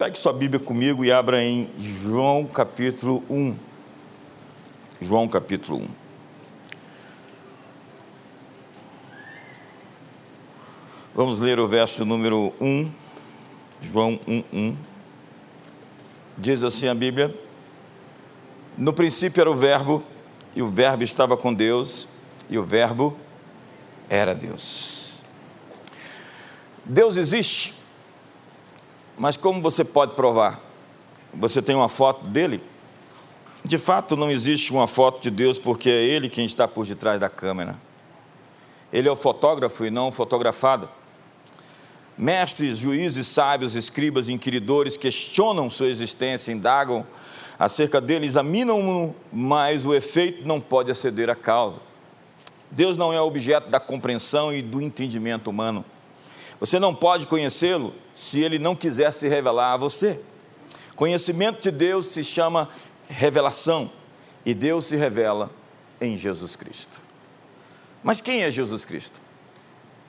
Pegue sua Bíblia comigo e abra em João capítulo 1. João capítulo 1. Vamos ler o verso número 1, João 1, 1. Diz assim a Bíblia: No princípio era o Verbo, e o Verbo estava com Deus, e o Verbo era Deus. Deus existe, mas como você pode provar? Você tem uma foto dele? De fato, não existe uma foto de Deus porque é Ele quem está por detrás da câmera. Ele é o fotógrafo e não o fotografado. Mestres, juízes, sábios, escribas, inquiridores questionam sua existência, indagam acerca dele, examinam-no, mas o efeito não pode aceder à causa. Deus não é objeto da compreensão e do entendimento humano. Você não pode conhecê-lo se ele não quiser se revelar a você. Conhecimento de Deus se chama revelação e Deus se revela em Jesus Cristo. Mas quem é Jesus Cristo?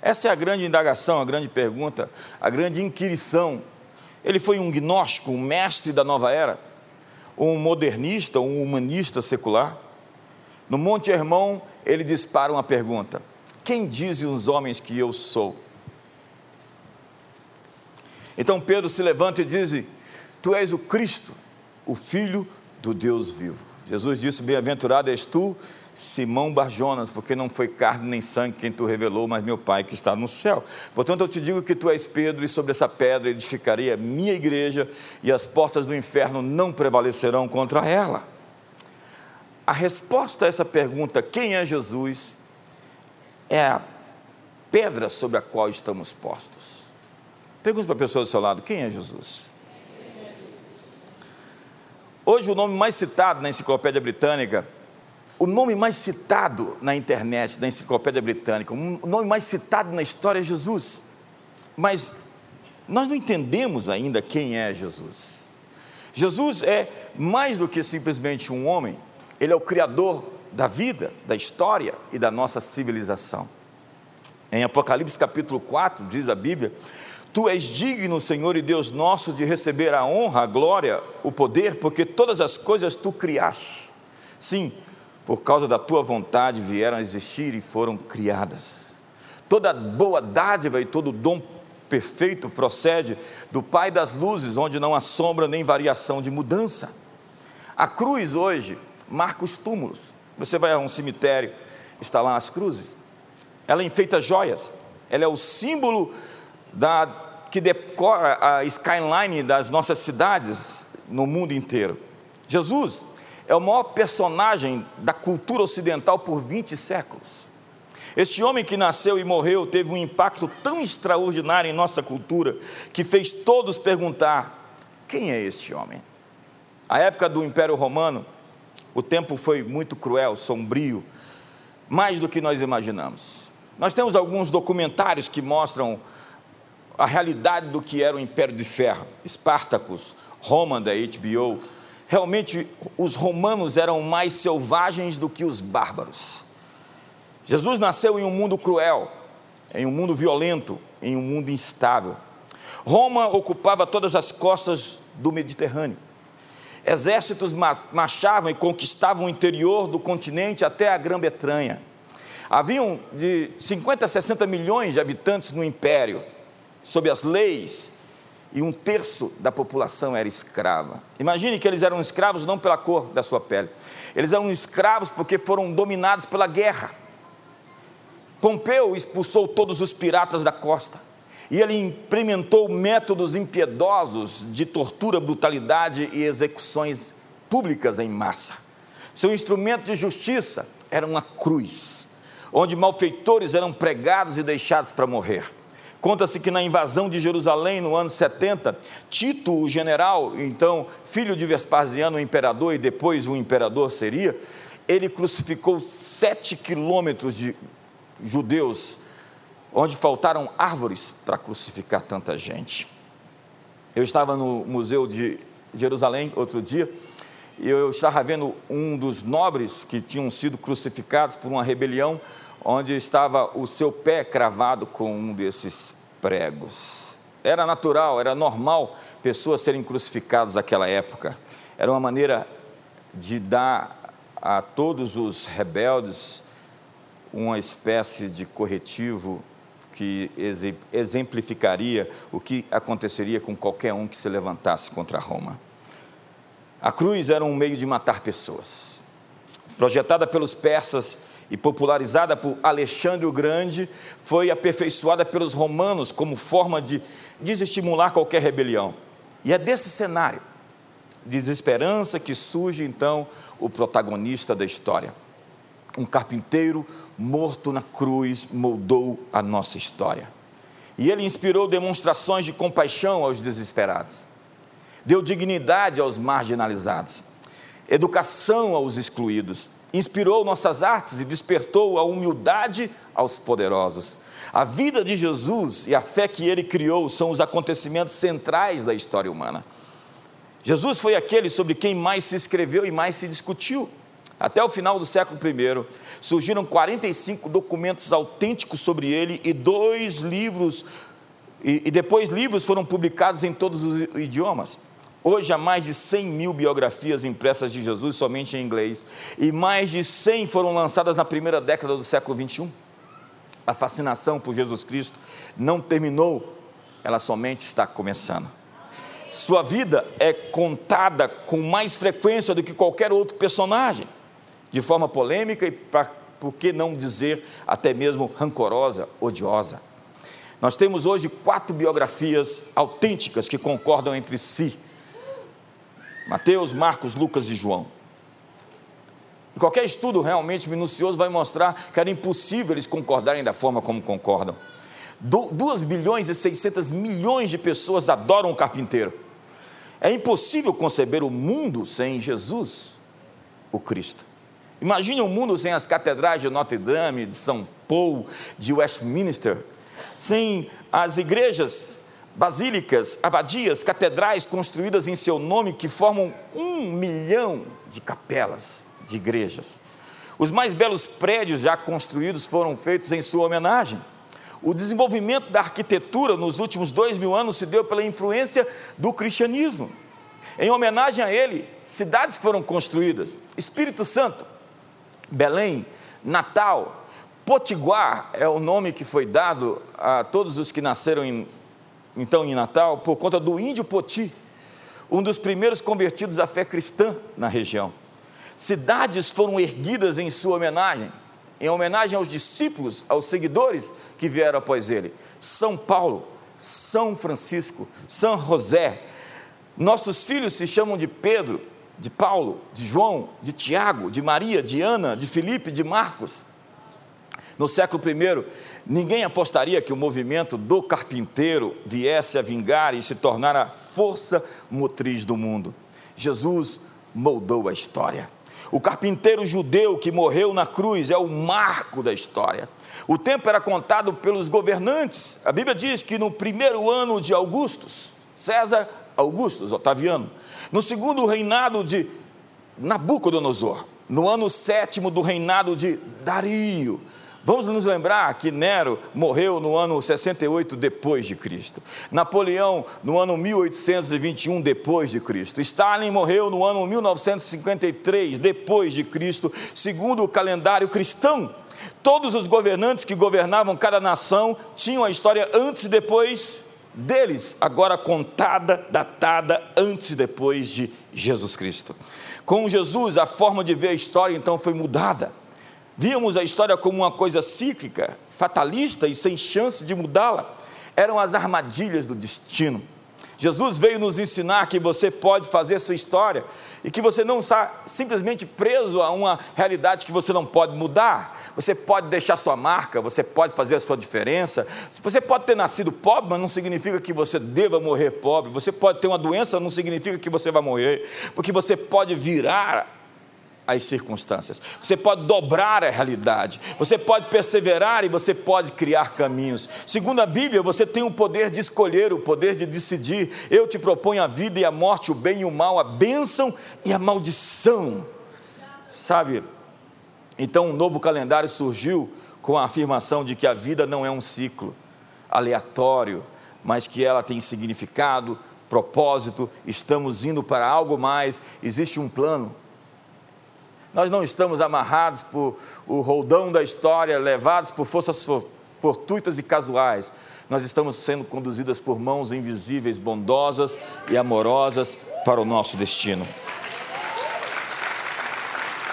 Essa é a grande indagação, a grande pergunta, a grande inquirição. Ele foi um gnóstico, um mestre da nova era, um modernista, um humanista secular. No Monte Hermão, ele dispara uma pergunta: Quem dizem os homens que eu sou? Então Pedro se levanta e diz: Tu és o Cristo, o Filho do Deus vivo. Jesus disse: Bem-aventurado és tu, Simão Barjonas, porque não foi carne nem sangue quem tu revelou, mas meu Pai que está no céu. Portanto, eu te digo que tu és Pedro, e sobre essa pedra edificarei a minha igreja, e as portas do inferno não prevalecerão contra ela. A resposta a essa pergunta, quem é Jesus, é a pedra sobre a qual estamos postos. Pergunte para a pessoa do seu lado: quem é Jesus? Hoje, o nome mais citado na Enciclopédia Britânica, o nome mais citado na internet, na Enciclopédia Britânica, o nome mais citado na história é Jesus. Mas nós não entendemos ainda quem é Jesus. Jesus é mais do que simplesmente um homem, ele é o Criador da vida, da história e da nossa civilização. Em Apocalipse capítulo 4, diz a Bíblia Tu és digno, Senhor e Deus nosso, de receber a honra, a glória, o poder, porque todas as coisas tu criaste. Sim, por causa da tua vontade vieram a existir e foram criadas. Toda boa dádiva e todo dom perfeito procede do Pai das luzes, onde não há sombra nem variação de mudança. A cruz hoje marca os túmulos. Você vai a um cemitério, está lá as cruzes. Ela enfeita joias. Ela é o símbolo da, que decora a skyline das nossas cidades no mundo inteiro. Jesus é o maior personagem da cultura ocidental por 20 séculos. Este homem que nasceu e morreu teve um impacto tão extraordinário em nossa cultura que fez todos perguntar: quem é este homem? A época do Império Romano, o tempo foi muito cruel, sombrio, mais do que nós imaginamos. Nós temos alguns documentários que mostram a realidade do que era o Império de Ferro, Espartacus, Roma da HBO. Realmente, os romanos eram mais selvagens do que os bárbaros. Jesus nasceu em um mundo cruel, em um mundo violento, em um mundo instável. Roma ocupava todas as costas do Mediterrâneo. Exércitos marchavam e conquistavam o interior do continente até a Grã-Bretanha. Haviam de 50 a 60 milhões de habitantes no império sob as leis, e um terço da população era escrava. Imagine que eles eram escravos não pela cor da sua pele, eles eram escravos porque foram dominados pela guerra. Pompeu expulsou todos os piratas da costa e ele implementou métodos impiedosos de tortura, brutalidade e execuções públicas em massa. Seu instrumento de justiça era uma cruz, onde malfeitores eram pregados e deixados para morrer. Conta-se que na invasão de Jerusalém no ano 70, Tito, o general, então filho de Vespasiano, o imperador, e depois o imperador seria, ele crucificou sete quilômetros de judeus, onde faltaram árvores para crucificar tanta gente. Eu estava no Museu de Jerusalém outro dia, e eu estava vendo um dos nobres que tinham sido crucificados por uma rebelião onde estava o seu pé cravado com um desses pregos. Era natural, era normal pessoas serem crucificadas naquela época. Era uma maneira de dar a todos os rebeldes uma espécie de corretivo que exemplificaria o que aconteceria com qualquer um que se levantasse contra Roma. A cruz era um meio de matar pessoas. Projetada pelos persas e popularizada por Alexandre o Grande, foi aperfeiçoada pelos romanos como forma de desestimular qualquer rebelião. E é desse cenário de desesperança que surge então o protagonista da história. Um carpinteiro morto na cruz moldou a nossa história. E ele inspirou demonstrações de compaixão aos desesperados, deu dignidade aos marginalizados, educação aos excluídos, inspirou nossas artes e despertou a humildade aos poderosos. A vida de Jesus e a fé que ele criou são os acontecimentos centrais da história humana. Jesus foi aquele sobre quem mais se escreveu e mais se discutiu. Até o final do século I, surgiram 45 documentos autênticos sobre ele e dois livros, e, e depois livros foram publicados em todos os idiomas. Hoje há mais de 100 mil biografias impressas de Jesus somente em inglês, e mais de 100 foram lançadas na primeira década do século 21. A fascinação por Jesus Cristo não terminou, ela somente está começando. Sua vida é contada com mais frequência do que qualquer outro personagem de forma polêmica e, por que não dizer, até mesmo rancorosa, odiosa. Nós temos hoje quatro biografias autênticas que concordam entre si: Mateus, Marcos, Lucas e João. E qualquer estudo realmente minucioso vai mostrar que era impossível eles concordarem da forma como concordam. 2 bilhões e 600 milhões de pessoas adoram o carpinteiro. É impossível conceber o mundo sem Jesus, o Cristo. Imagine um mundo sem as catedrais de Notre Dame, de São Paulo, de Westminster, sem as igrejas, basílicas, abadias, catedrais construídas em seu nome que formam um milhão de capelas de igrejas. Os mais belos prédios já construídos foram feitos em sua homenagem. O desenvolvimento da arquitetura nos últimos dois mil anos se deu pela influência do cristianismo. Em homenagem a ele, cidades foram construídas. Espírito Santo, Belém, Natal, Potiguar é o nome que foi dado a todos os que nasceram em, então em Natal por conta do índio Poti, um dos primeiros convertidos à fé cristã na região. Cidades foram erguidas em sua homenagem, em homenagem aos discípulos, aos seguidores que vieram após ele. São Paulo, São Francisco, São José. Nossos filhos se chamam de Pedro, de Paulo, de João, de Tiago, de Maria, de Ana, de Filipe, de Marcos. No século I, ninguém apostaria que o movimento do carpinteiro viesse a vingar e se tornar a força motriz do mundo. Jesus moldou a história. O carpinteiro judeu que morreu na cruz é o marco da história. O tempo era contado pelos governantes. A Bíblia diz que no primeiro ano de Augustus, César Augustus, Otaviano, no segundo reinado de Nabucodonosor, no ano sétimo do reinado de Dario. Vamos nos lembrar que Nero morreu no ano 68 depois de Cristo. Napoleão no ano 1821 depois de Cristo. Stalin morreu no ano 1953 depois de Cristo, segundo o calendário cristão. Todos os governantes que governavam cada nação tinham a história antes e depois deles, agora contada, datada antes e depois de Jesus Cristo. Com Jesus, a forma de ver a história então foi mudada. Víamos a história como uma coisa cíclica, fatalista e sem chance de mudá-la. Eram as armadilhas do destino. Jesus veio nos ensinar que você pode fazer sua história e que você não está simplesmente preso a uma realidade que você não pode mudar. Você pode deixar sua marca, você pode fazer a sua diferença. Você pode ter nascido pobre, mas não significa que você deva morrer pobre. Você pode ter uma doença, não significa que você vai morrer, porque você pode virar as circunstâncias. Você pode dobrar a realidade. Você pode perseverar e você pode criar caminhos. Segundo a Bíblia, você tem o poder de escolher, o poder de decidir. Eu te proponho a vida e a morte, o bem e o mal, a bênção e a maldição. Sabe? Então, um novo calendário surgiu com a afirmação de que a vida não é um ciclo aleatório, mas que ela tem significado, propósito, estamos indo para algo mais, existe um plano. Nós não estamos amarrados por o roldão da história, levados por forças fortuitas e casuais. Nós estamos sendo conduzidas por mãos invisíveis, bondosas e amorosas para o nosso destino.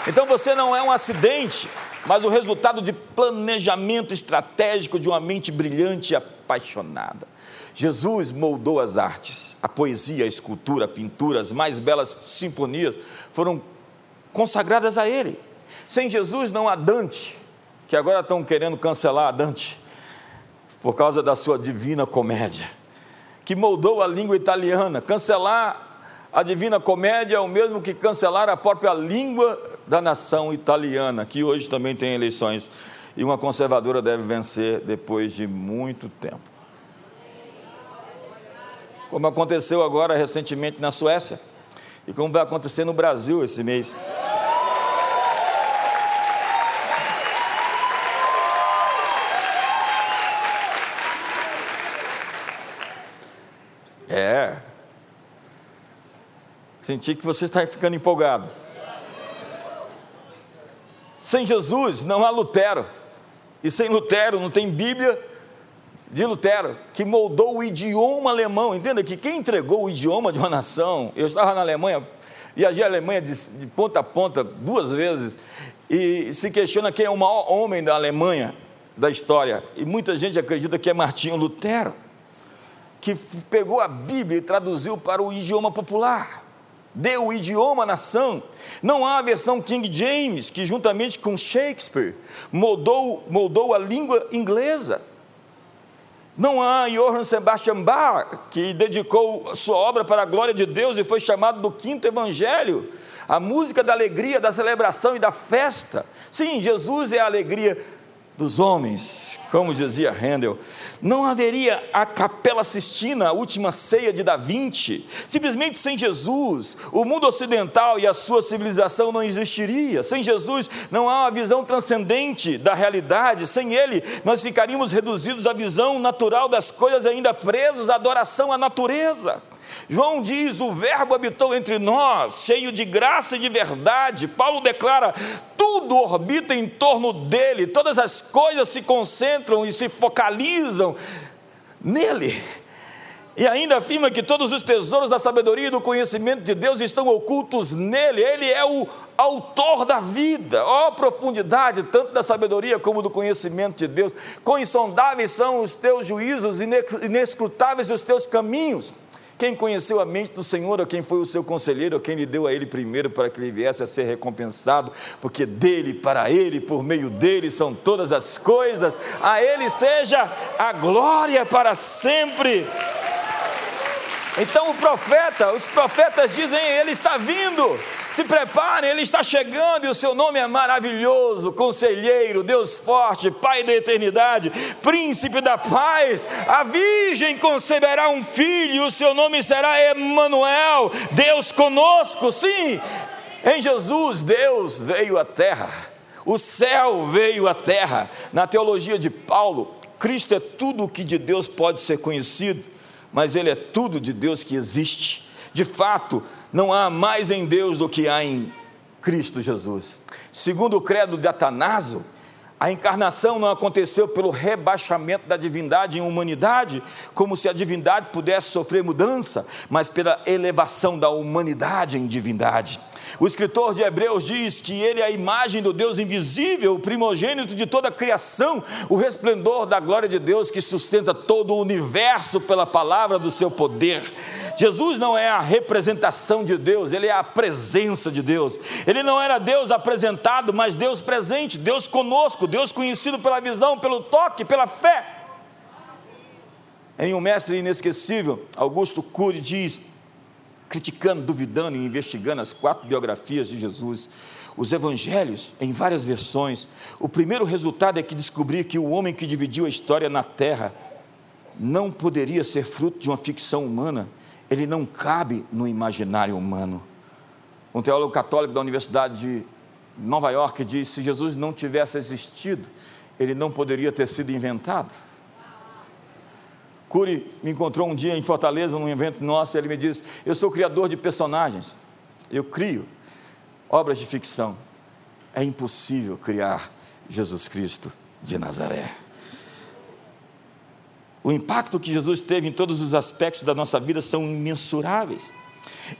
Então você não é um acidente, mas o resultado de planejamento estratégico de uma mente brilhante e apaixonada. Jesus moldou as artes, a poesia, a escultura, a pintura, as mais belas sinfonias foram consagradas a Ele. Sem Jesus não há Dante, que agora estão querendo cancelar a Dante, por causa da sua divina comédia, que moldou a língua italiana. Cancelar a divina comédia é o mesmo que cancelar a própria língua da nação italiana, que hoje também tem eleições, e uma conservadora deve vencer depois de muito tempo como aconteceu agora recentemente na Suécia e como vai acontecer no Brasil esse mês. É. Senti que você está ficando empolgado. Sem Jesus não há Lutero. E sem Lutero não tem Bíblia, de Lutero, que moldou o idioma alemão. Entenda que quem entregou o idioma de uma nação, eu estava na Alemanha, viajei a Alemanha de, de ponta a ponta duas vezes, e se questiona quem é o maior homem da Alemanha da história. E muita gente acredita que é Martinho Lutero, que pegou a Bíblia e traduziu para o idioma popular. Deu o idioma à nação. Não há a versão King James, que juntamente com Shakespeare moldou, moldou a língua inglesa. Não há Johann Sebastian Bach, que dedicou sua obra para a glória de Deus e foi chamado do quinto evangelho, a música da alegria, da celebração e da festa. Sim, Jesus é a alegria dos homens, como dizia Handel. Não haveria a Capela Sistina, a última ceia de Da Vinci. Simplesmente sem Jesus, o mundo ocidental e a sua civilização não existiria. Sem Jesus, não há uma visão transcendente da realidade. Sem Ele, nós ficaríamos reduzidos à visão natural das coisas, ainda presos à adoração à natureza. João diz: o Verbo habitou entre nós, cheio de graça e de verdade. Paulo declara: tudo orbita em torno dele, todas as coisas se concentram e se focalizam nele. E ainda afirma que todos os tesouros da sabedoria e do conhecimento de Deus estão ocultos nele. Ele é o autor da vida. Ó oh, profundidade, tanto da sabedoria como do conhecimento de Deus. Quão insondáveis são os teus juízos, inescrutáveis os teus caminhos. Quem conheceu a mente do Senhor, ou quem foi o seu conselheiro, ou quem lhe deu a ele primeiro para que ele viesse a ser recompensado, porque dele, para ele, por meio dele são todas as coisas, a ele seja a glória para sempre. Então o profeta, os profetas dizem: Ele está vindo, se preparem, Ele está chegando e o seu nome é maravilhoso, Conselheiro, Deus forte, Pai da eternidade, Príncipe da paz. A Virgem conceberá um filho e o seu nome será Emanuel, Deus conosco. Sim, em Jesus, Deus veio à terra, o céu veio à terra. Na teologia de Paulo, Cristo é tudo o que de Deus pode ser conhecido mas Ele é tudo de Deus que existe. De fato, não há mais em Deus do que há em Cristo Jesus. Segundo o credo de Atanaso, a encarnação não aconteceu pelo rebaixamento da divindade em humanidade, como se a divindade pudesse sofrer mudança, mas pela elevação da humanidade em divindade. O escritor de Hebreus diz que ele é a imagem do Deus invisível, o primogênito de toda a criação, o resplendor da glória de Deus que sustenta todo o universo pela palavra do seu poder. Jesus não é a representação de Deus, ele é a presença de Deus. Ele não era Deus apresentado, mas Deus presente, Deus conosco, Deus conhecido pela visão, pelo toque, pela fé. Em Um Mestre Inesquecível, Augusto Cury diz: criticando, duvidando e investigando as quatro biografias de Jesus, os evangelhos em várias versões, o primeiro resultado é que descobri que o homem que dividiu a história na terra não poderia ser fruto de uma ficção humana, ele não cabe no imaginário humano. Um teólogo católico da Universidade de Nova York diz: se Jesus não tivesse existido, ele não poderia ter sido inventado. Cury me encontrou um dia em Fortaleza, num evento nosso, e ele me disse: Eu sou criador de personagens, eu crio obras de ficção. É impossível criar Jesus Cristo de Nazaré. O impacto que Jesus teve em todos os aspectos da nossa vida são imensuráveis.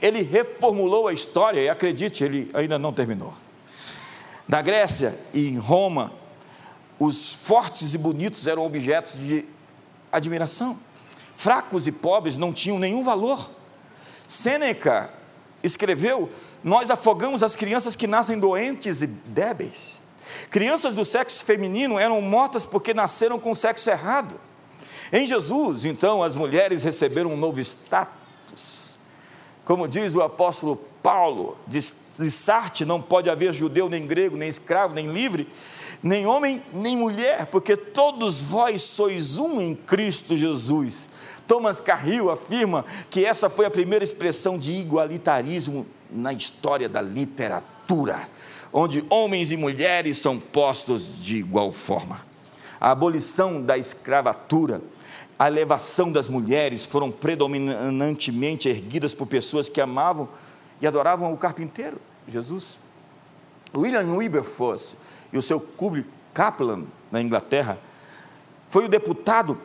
Ele reformulou a história e acredite, ele ainda não terminou. Na Grécia e em Roma, os fortes e bonitos eram objetos de admiração. Fracos e pobres não tinham nenhum valor. Sêneca escreveu: Nós afogamos as crianças que nascem doentes e débeis. Crianças do sexo feminino eram mortas porque nasceram com o sexo errado. Em Jesus, então, as mulheres receberam um novo status. Como diz o apóstolo Paulo, de Sarte não pode haver judeu, nem grego, nem escravo, nem livre, nem homem, nem mulher, porque todos vós sois um em Cristo Jesus. Thomas Carril afirma que essa foi a primeira expressão de igualitarismo na história da literatura, onde homens e mulheres são postos de igual forma. A abolição da escravatura, a elevação das mulheres foram predominantemente erguidas por pessoas que amavam e adoravam o carpinteiro, Jesus. William Wilberforce e o seu Kubrick Kaplan, na Inglaterra, foi o deputado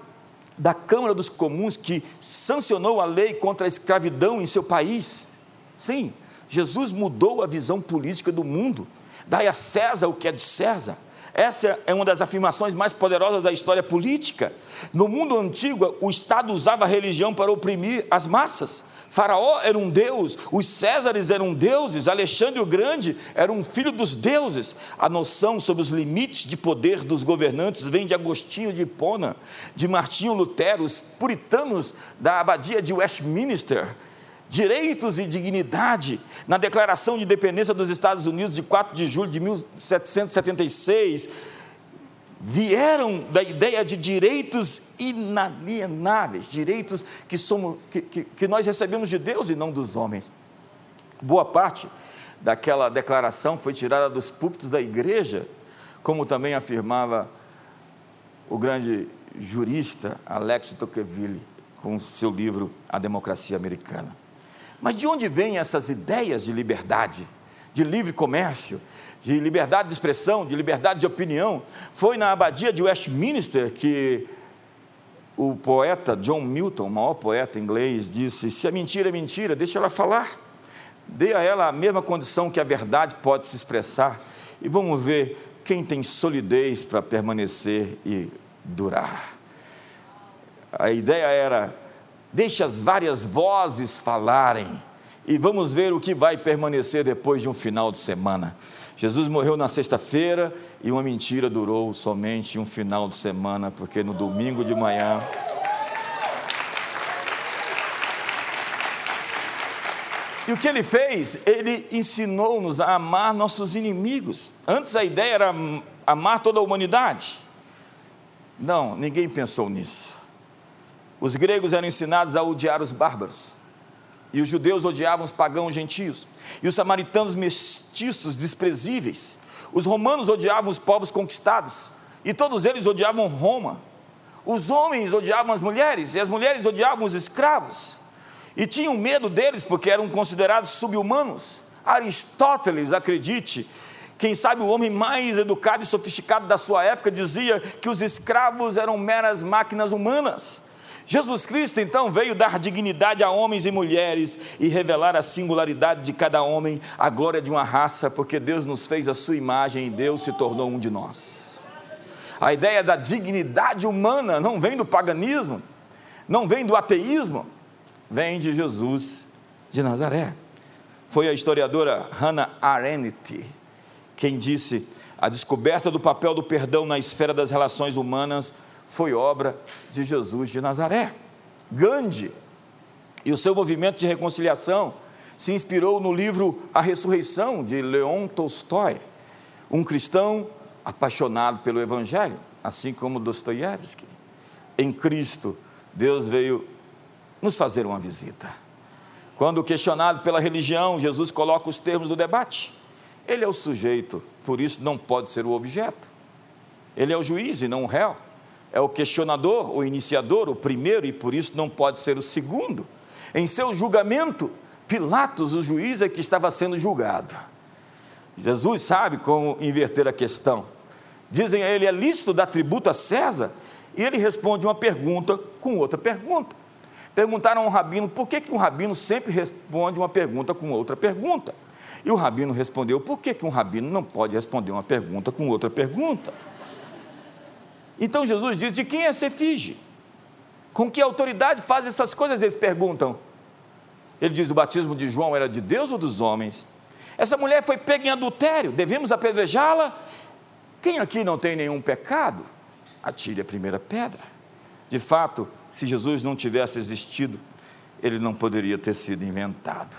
da Câmara dos Comuns que sancionou a lei contra a escravidão em seu país. Sim, Jesus mudou a visão política do mundo. Dai a César o que é de César. Essa é uma das afirmações mais poderosas da história política. No mundo antigo, o Estado usava a religião para oprimir as massas. Faraó era um deus, os Césares eram deuses, Alexandre o Grande era um filho dos deuses. A noção sobre os limites de poder dos governantes vem de Agostinho de Hipona, de Martinho Lutero, os puritanos da abadia de Westminster. Direitos e dignidade, na Declaração de Independência dos Estados Unidos de 4 de julho de 1776, vieram da ideia de direitos inalienáveis, direitos que, somos, que, que, que nós recebemos de Deus e não dos homens. Boa parte daquela declaração foi tirada dos púlpitos da igreja, como também afirmava o grande jurista Alex Tocqueville com seu livro A Democracia Americana. Mas de onde vêm essas ideias de liberdade, de livre comércio, de liberdade de expressão, de liberdade de opinião. Foi na abadia de Westminster que o poeta John Milton, o maior poeta inglês, disse: Se a mentira é mentira, deixa ela falar. Dê a ela a mesma condição que a verdade pode se expressar. E vamos ver quem tem solidez para permanecer e durar. A ideia era: deixe as várias vozes falarem e vamos ver o que vai permanecer depois de um final de semana. Jesus morreu na sexta-feira e uma mentira durou somente um final de semana, porque no domingo de manhã. E o que ele fez? Ele ensinou-nos a amar nossos inimigos. Antes a ideia era amar toda a humanidade. Não, ninguém pensou nisso. Os gregos eram ensinados a odiar os bárbaros. E os judeus odiavam os pagãos gentios. E os samaritanos mestiços desprezíveis. Os romanos odiavam os povos conquistados. E todos eles odiavam Roma. Os homens odiavam as mulheres. E as mulheres odiavam os escravos. E tinham medo deles porque eram considerados subhumanos. Aristóteles, acredite, quem sabe o homem mais educado e sofisticado da sua época, dizia que os escravos eram meras máquinas humanas Jesus Cristo então veio dar dignidade a homens e mulheres e revelar a singularidade de cada homem, a glória de uma raça, porque Deus nos fez a sua imagem e Deus se tornou um de nós. A ideia da dignidade humana não vem do paganismo, não vem do ateísmo, vem de Jesus de Nazaré. Foi a historiadora Hannah Arendt quem disse: a descoberta do papel do perdão na esfera das relações humanas foi obra de Jesus de Nazaré. Gandhi e o seu movimento de reconciliação se inspirou no livro A Ressurreição de Leon Tolstói, um cristão apaixonado pelo Evangelho, assim como Dostoiévski. Em Cristo, Deus veio nos fazer uma visita. Quando questionado pela religião, Jesus coloca os termos do debate. Ele é o sujeito, por isso não pode ser o objeto. Ele é o juiz e não o réu. É o questionador, o iniciador, o primeiro, e por isso não pode ser o segundo. Em seu julgamento, Pilatos, o juiz, é que estava sendo julgado. Jesus sabe como inverter a questão. Dizem a ele: é lícito dar tributo a César? E ele responde uma pergunta com outra pergunta. Perguntaram a um rabino por que, que um rabino sempre responde uma pergunta com outra pergunta. E o rabino respondeu: por que, que um rabino não pode responder uma pergunta com outra pergunta? Então Jesus diz: de quem é essa efígie? Com que autoridade faz essas coisas? Eles perguntam. Ele diz: o batismo de João era de Deus ou dos homens? Essa mulher foi pega em adultério, devemos apedrejá-la? Quem aqui não tem nenhum pecado? Atire a primeira pedra. De fato, se Jesus não tivesse existido, ele não poderia ter sido inventado.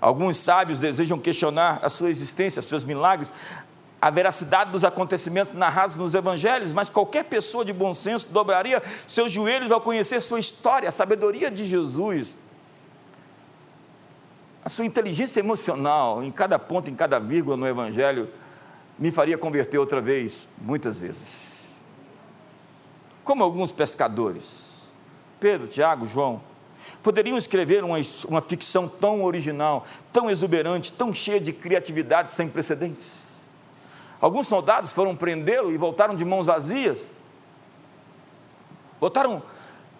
Alguns sábios desejam questionar a sua existência, seus milagres, a veracidade dos acontecimentos narrados nos evangelhos, mas qualquer pessoa de bom senso dobraria seus joelhos ao conhecer sua história, a sabedoria de Jesus, a sua inteligência emocional, em cada ponto, em cada vírgula no evangelho, me faria converter outra vez, muitas vezes. Como alguns pescadores, Pedro, Tiago, João, poderiam escrever uma, uma ficção tão original, tão exuberante, tão cheia de criatividade sem precedentes. Alguns soldados foram prendê-lo e voltaram de mãos vazias. Voltaram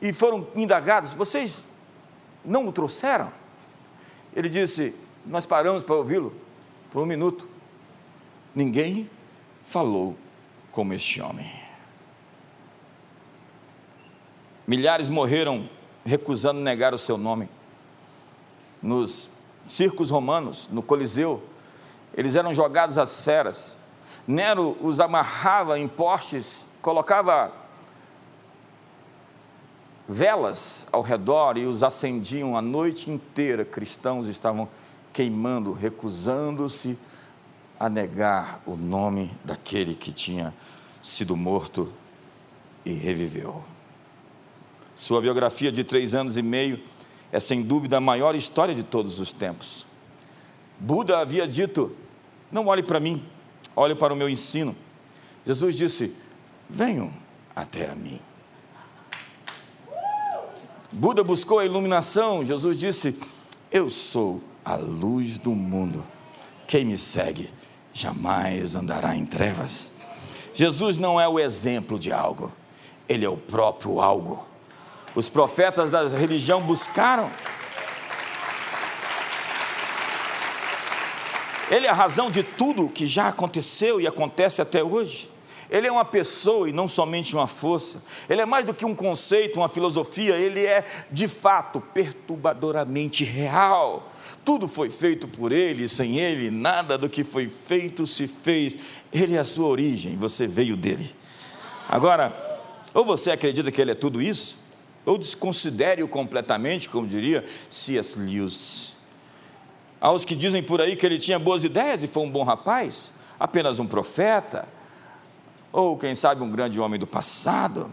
e foram indagados: vocês não o trouxeram? Ele disse: Nós paramos para ouvi-lo por um minuto. Ninguém falou como este homem. Milhares morreram recusando negar o seu nome. Nos circos romanos, no Coliseu, eles eram jogados às feras. Nero os amarrava em postes, colocava velas ao redor e os acendiam a noite inteira. Cristãos estavam queimando, recusando-se a negar o nome daquele que tinha sido morto e reviveu. Sua biografia de três anos e meio é sem dúvida a maior história de todos os tempos. Buda havia dito: Não olhe para mim, olhe para o meu ensino. Jesus disse: Venham até a mim. Buda buscou a iluminação, Jesus disse: Eu sou a luz do mundo. Quem me segue jamais andará em trevas. Jesus não é o exemplo de algo, ele é o próprio algo. Os profetas da religião buscaram Ele é a razão de tudo que já aconteceu e acontece até hoje. Ele é uma pessoa e não somente uma força. Ele é mais do que um conceito, uma filosofia. Ele é, de fato, perturbadoramente real. Tudo foi feito por Ele, sem Ele, nada do que foi feito se fez. Ele é a sua origem, você veio dele. Agora, ou você acredita que Ele é tudo isso, ou desconsidere-o completamente, como diria C.S. Lewis. Aos que dizem por aí que ele tinha boas ideias e foi um bom rapaz, apenas um profeta, ou quem sabe um grande homem do passado.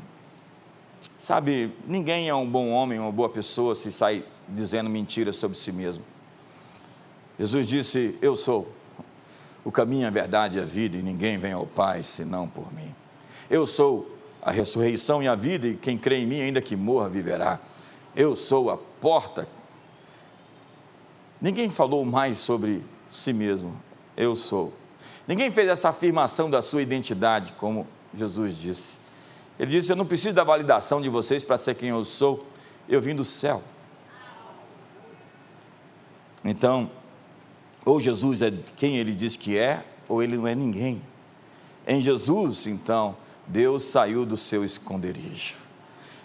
Sabe, ninguém é um bom homem, uma boa pessoa se sai dizendo mentiras sobre si mesmo. Jesus disse: Eu sou o caminho, a verdade e a vida, e ninguém vem ao Pai senão por mim. Eu sou a ressurreição e a vida, e quem crê em mim, ainda que morra, viverá. Eu sou a porta Ninguém falou mais sobre si mesmo. Eu sou. Ninguém fez essa afirmação da sua identidade, como Jesus disse. Ele disse: Eu não preciso da validação de vocês para ser quem eu sou. Eu vim do céu. Então, ou Jesus é quem ele diz que é, ou ele não é ninguém. Em Jesus, então, Deus saiu do seu esconderijo.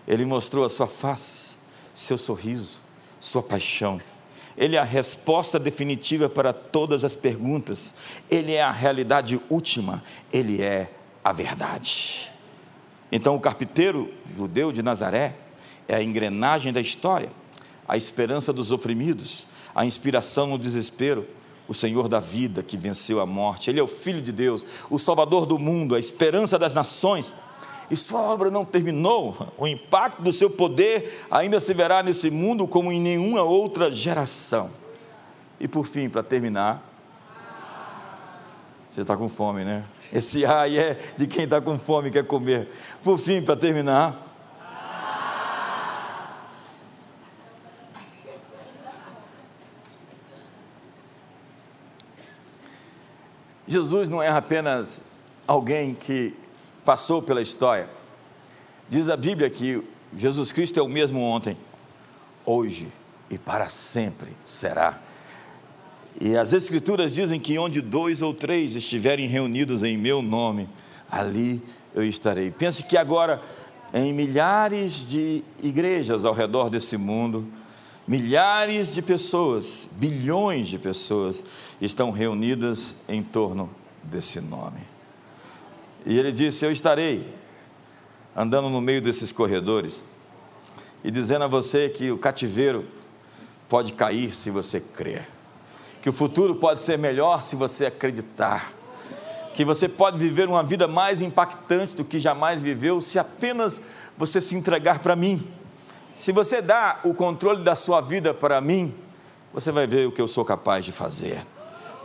Ele mostrou a sua face, seu sorriso, sua paixão ele é a resposta definitiva para todas as perguntas, Ele é a realidade última, Ele é a verdade. Então, o carpinteiro judeu de Nazaré é a engrenagem da história, a esperança dos oprimidos, a inspiração no desespero, o Senhor da vida que venceu a morte. Ele é o Filho de Deus, o Salvador do mundo, a esperança das nações e sua obra não terminou. O impacto do seu poder ainda se verá nesse mundo como em nenhuma outra geração. E por fim, para terminar, você está com fome, né? Esse ai é de quem está com fome e quer comer. Por fim, para terminar. Jesus não é apenas alguém que passou pela história. Diz a Bíblia que Jesus Cristo é o mesmo ontem, hoje e para sempre será. E as Escrituras dizem que onde dois ou três estiverem reunidos em meu nome, ali eu estarei. Pense que agora, em milhares de igrejas ao redor desse mundo, milhares de pessoas, bilhões de pessoas, estão reunidas em torno desse nome. E ele disse: Eu estarei andando no meio desses corredores e dizendo a você que o cativeiro pode cair se você crer, que o futuro pode ser melhor se você acreditar, que você pode viver uma vida mais impactante do que jamais viveu se apenas você se entregar para mim. Se você dá o controle da sua vida para mim, você vai ver o que eu sou capaz de fazer.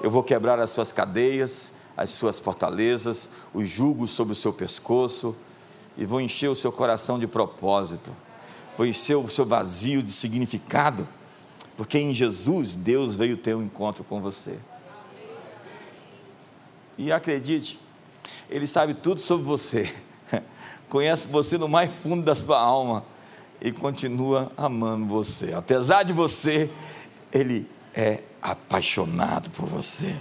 Eu vou quebrar as suas cadeias, as suas fortalezas, os julgos sobre o seu pescoço e vou encher o seu coração de propósito, vou encher o seu vazio de significado, porque em Jesus Deus veio ter um encontro com você. E acredite, Ele sabe tudo sobre você, conhece você no mais fundo da sua alma e continua amando você. Apesar de você, Ele é apaixonado por você.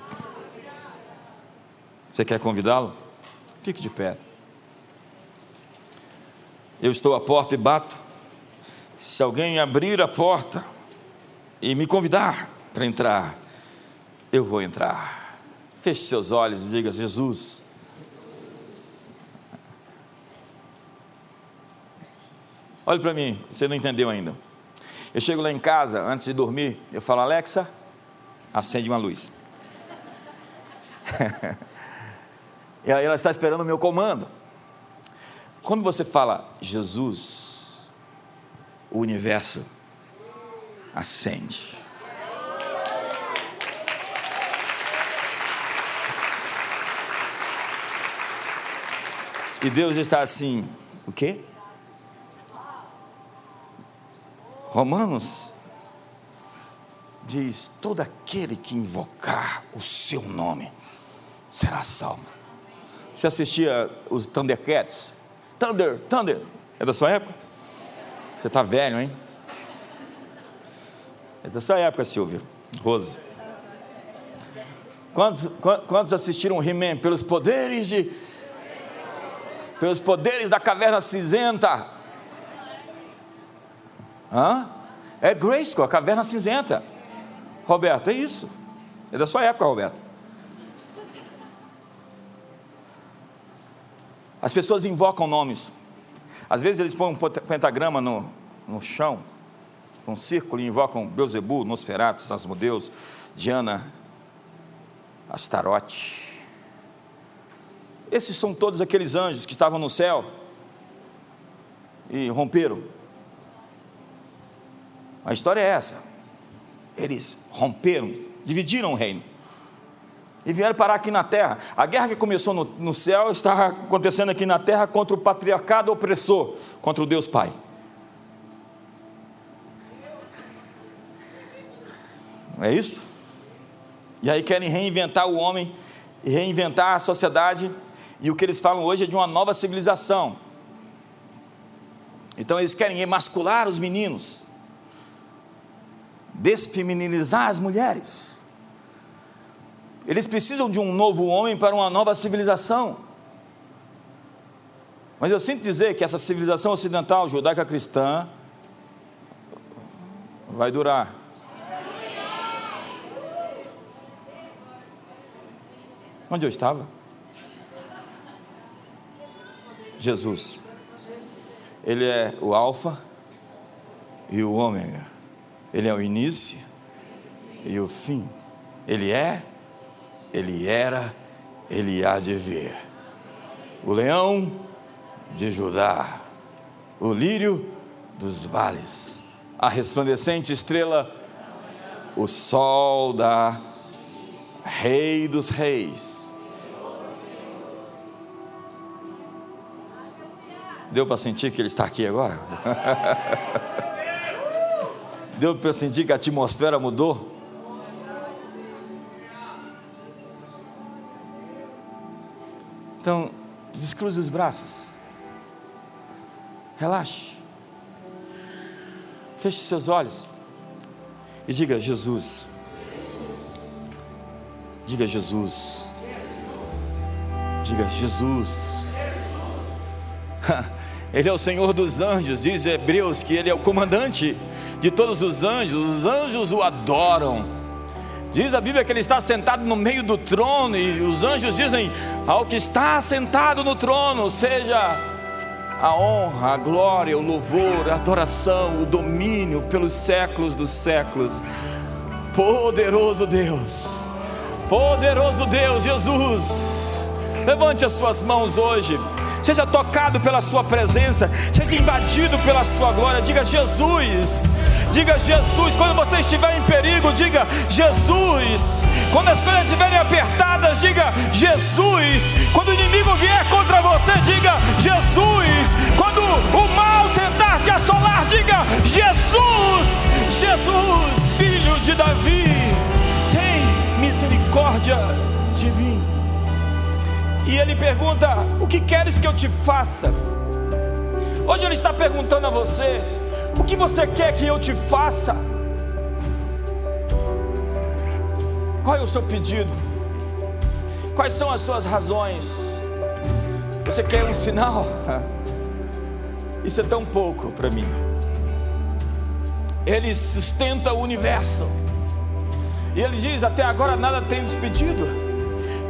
Você quer convidá-lo? Fique de pé. Eu estou à porta e bato. Se alguém abrir a porta e me convidar para entrar, eu vou entrar. Feche seus olhos e diga: Jesus. Olhe para mim, você não entendeu ainda. Eu chego lá em casa, antes de dormir, eu falo, Alexa, acende uma luz. e aí ela está esperando o meu comando. Quando você fala Jesus, o universo acende. E Deus está assim, o quê? Romanos diz: todo aquele que invocar o seu nome será salvo. Você assistia os Thundercats? Thunder, Thunder. É da sua época? Você está velho, hein? É da sua época, Silvio. Rose. Quantos, quantos assistiram He-Man pelos poderes de. Pelos poderes da caverna cinzenta? Hã? É Grayskull, a caverna cinzenta. Roberto, é isso. É da sua época, Roberto. As pessoas invocam nomes. Às vezes eles põem um pentagrama no, no chão, um círculo, e invocam Beuzebu, Nosferatu, Asmodeus, Diana, Astarote. Esses são todos aqueles anjos que estavam no céu e romperam. A história é essa. Eles romperam, dividiram o reino e vieram parar aqui na terra. A guerra que começou no, no céu está acontecendo aqui na terra contra o patriarcado opressor, contra o Deus Pai. Não é isso? E aí querem reinventar o homem, reinventar a sociedade, e o que eles falam hoje é de uma nova civilização. Então eles querem emascular os meninos, desfeminilizar as mulheres eles precisam de um novo homem para uma nova civilização. Mas eu sinto dizer que essa civilização ocidental, judaica cristã, vai durar. Onde eu estava? Jesus. Ele é o Alfa e o Ômega. Ele é o início e o fim. Ele é ele era, ele há de vir. O leão de Judá, o lírio dos vales, a resplandecente estrela, o sol da Rei dos Reis. Deu para sentir que ele está aqui agora? Deu para sentir que a atmosfera mudou? Então, descruze os braços. Relaxe. Feche seus olhos. E diga: Jesus. Diga: Jesus. Diga: Jesus. Ele é o Senhor dos anjos, diz Hebreus que ele é o comandante de todos os anjos, os anjos o adoram. Diz a Bíblia que ele está sentado no meio do trono, e os anjos dizem: Ao que está sentado no trono, seja a honra, a glória, o louvor, a adoração, o domínio pelos séculos dos séculos. Poderoso Deus, poderoso Deus, Jesus, levante as suas mãos hoje seja tocado pela Sua presença, seja invadido pela Sua glória. Diga Jesus, diga Jesus. Quando você estiver em perigo, diga Jesus. Quando as coisas estiverem apertadas, diga Jesus. Quando o inimigo vier contra você, diga Jesus. Quando o mal tentar te assolar, diga Jesus. Jesus, filho de Davi, tem misericórdia de mim. E ele pergunta: O que queres que eu te faça? Hoje ele está perguntando a você: O que você quer que eu te faça? Qual é o seu pedido? Quais são as suas razões? Você quer um sinal? Isso é tão pouco para mim. Ele sustenta o universo. E ele diz: Até agora nada tem despedido.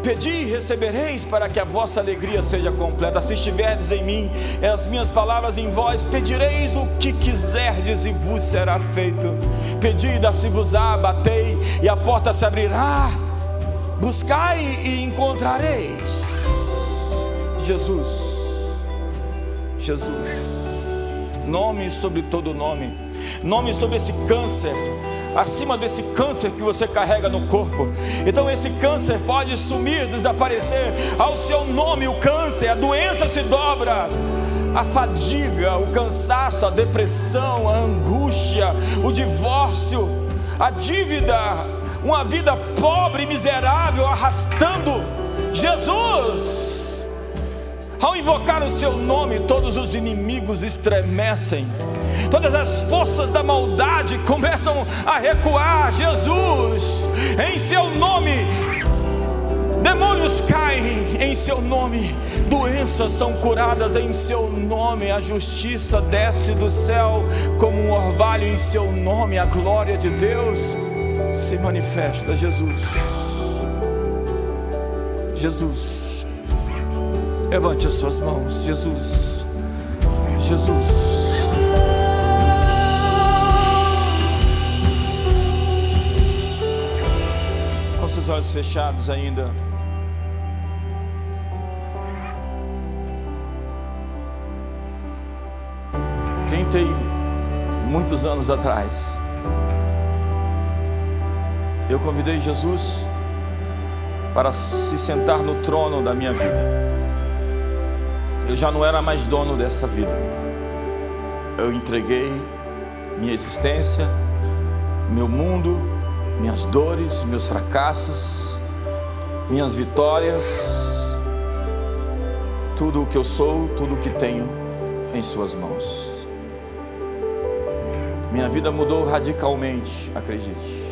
Pedi e recebereis para que a vossa alegria seja completa. Se estiverdes em mim, e as minhas palavras em vós, pedireis o que quiserdes e vos será feito. Pedi e se-vos-á, batei e a porta se abrirá. Buscai e encontrareis. Jesus, Jesus, nome sobre todo nome, nome sobre esse câncer acima desse câncer que você carrega no corpo. Então esse câncer pode sumir, desaparecer. Ao seu nome, o câncer, a doença se dobra. A fadiga, o cansaço, a depressão, a angústia, o divórcio, a dívida, uma vida pobre e miserável arrastando. Jesus! Ao invocar o seu nome, todos os inimigos estremecem todas as forças da maldade começam a recuar. Jesus, em seu nome, demônios caem em seu nome, doenças são curadas em seu nome, a justiça desce do céu como um orvalho em seu nome, a glória de Deus se manifesta. Jesus, Jesus, levante as suas mãos, Jesus, Jesus. Os olhos fechados ainda. E muitos anos atrás, eu convidei Jesus para se sentar no trono da minha vida. Eu já não era mais dono dessa vida. Eu entreguei minha existência, meu mundo, minhas dores, meus fracassos, minhas vitórias, tudo o que eu sou, tudo o que tenho em Suas mãos. Minha vida mudou radicalmente, acredite.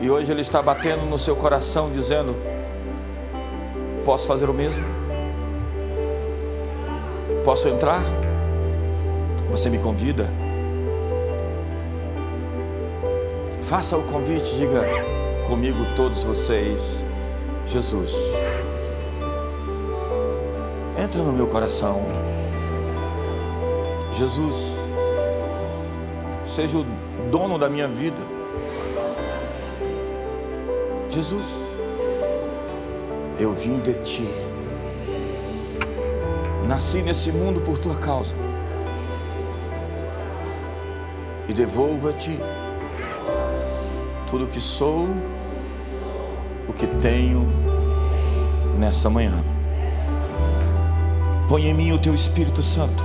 E hoje Ele está batendo no seu coração, dizendo: Posso fazer o mesmo? Posso entrar? Você me convida? Faça o convite, diga comigo todos vocês, Jesus, entra no meu coração. Jesus, seja o dono da minha vida. Jesus, eu vim de ti. Nasci nesse mundo por tua causa. E devolvo a ti tudo o que sou, o que tenho nesta manhã. Põe em mim o teu Espírito Santo.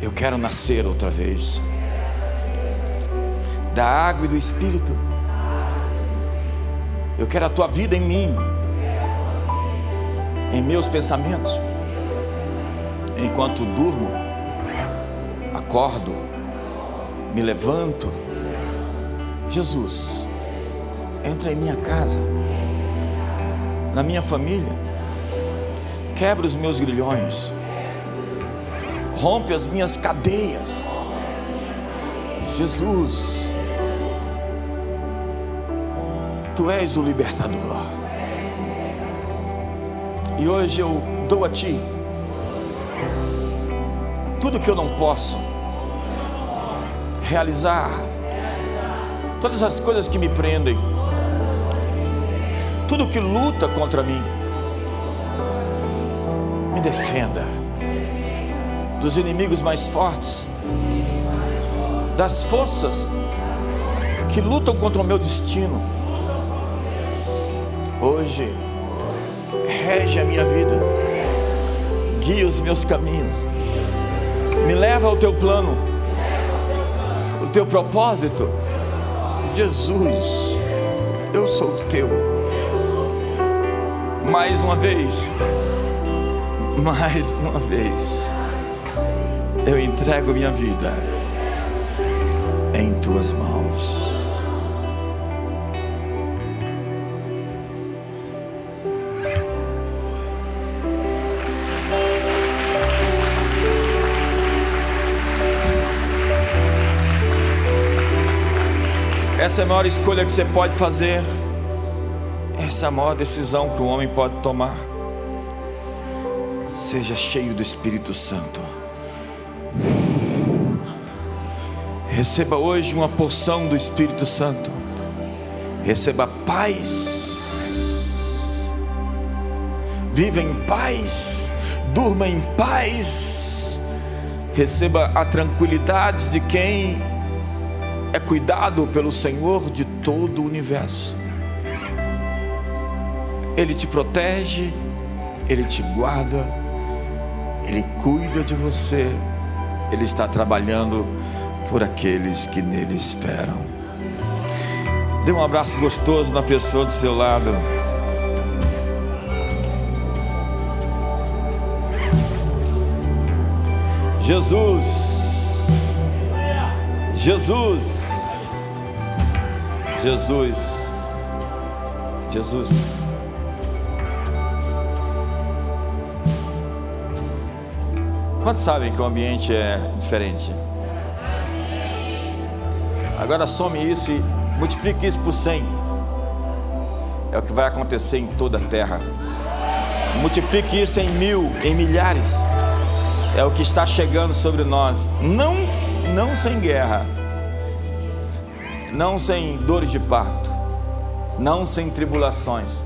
Eu quero nascer outra vez da água e do Espírito. Eu quero a tua vida em mim, em meus pensamentos. Enquanto durmo, acordo, me levanto. Jesus, entra em minha casa, na minha família, quebra os meus grilhões, rompe as minhas cadeias. Jesus, Tu és o libertador. E hoje eu dou a Ti tudo que eu não posso realizar, todas as coisas que me prendem, tudo que luta contra mim, me defenda dos inimigos mais fortes, das forças que lutam contra o meu destino. Hoje rege a minha vida, guia os meus caminhos, me leva ao teu plano, teu propósito. Jesus, eu sou teu. Mais uma vez, mais uma vez, eu entrego minha vida em tuas mãos. Essa é a maior escolha que você pode fazer. Essa é a maior decisão que o homem pode tomar. Seja cheio do Espírito Santo. Receba hoje uma porção do Espírito Santo. Receba paz. Viva em paz. Durma em paz. Receba a tranquilidade de quem é cuidado pelo Senhor de todo o universo. Ele te protege, ele te guarda, ele cuida de você, ele está trabalhando por aqueles que nele esperam. Dê um abraço gostoso na pessoa do seu lado. Jesus Jesus, Jesus, Jesus. Quantos sabem que o ambiente é diferente? Agora some isso e multiplique isso por cem. É o que vai acontecer em toda a terra. Multiplique isso em mil, em milhares. É o que está chegando sobre nós. Não não sem guerra, não sem dores de parto, não sem tribulações,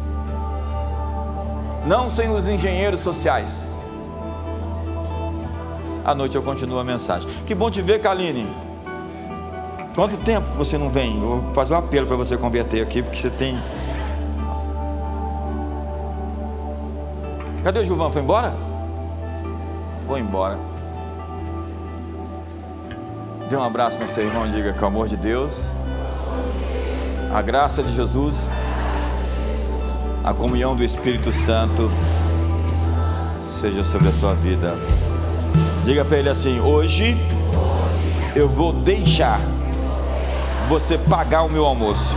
não sem os engenheiros sociais. À noite eu continuo a mensagem. Que bom te ver, Kaline. Quanto tempo você não vem? vou fazer um apelo para você converter aqui, porque você tem. Cadê o Gilvão? Foi embora? Foi embora. Dê um abraço no seu irmão e diga que o amor de Deus, a graça de Jesus, a comunhão do Espírito Santo seja sobre a sua vida. Diga para ele assim: hoje eu vou deixar você pagar o meu almoço.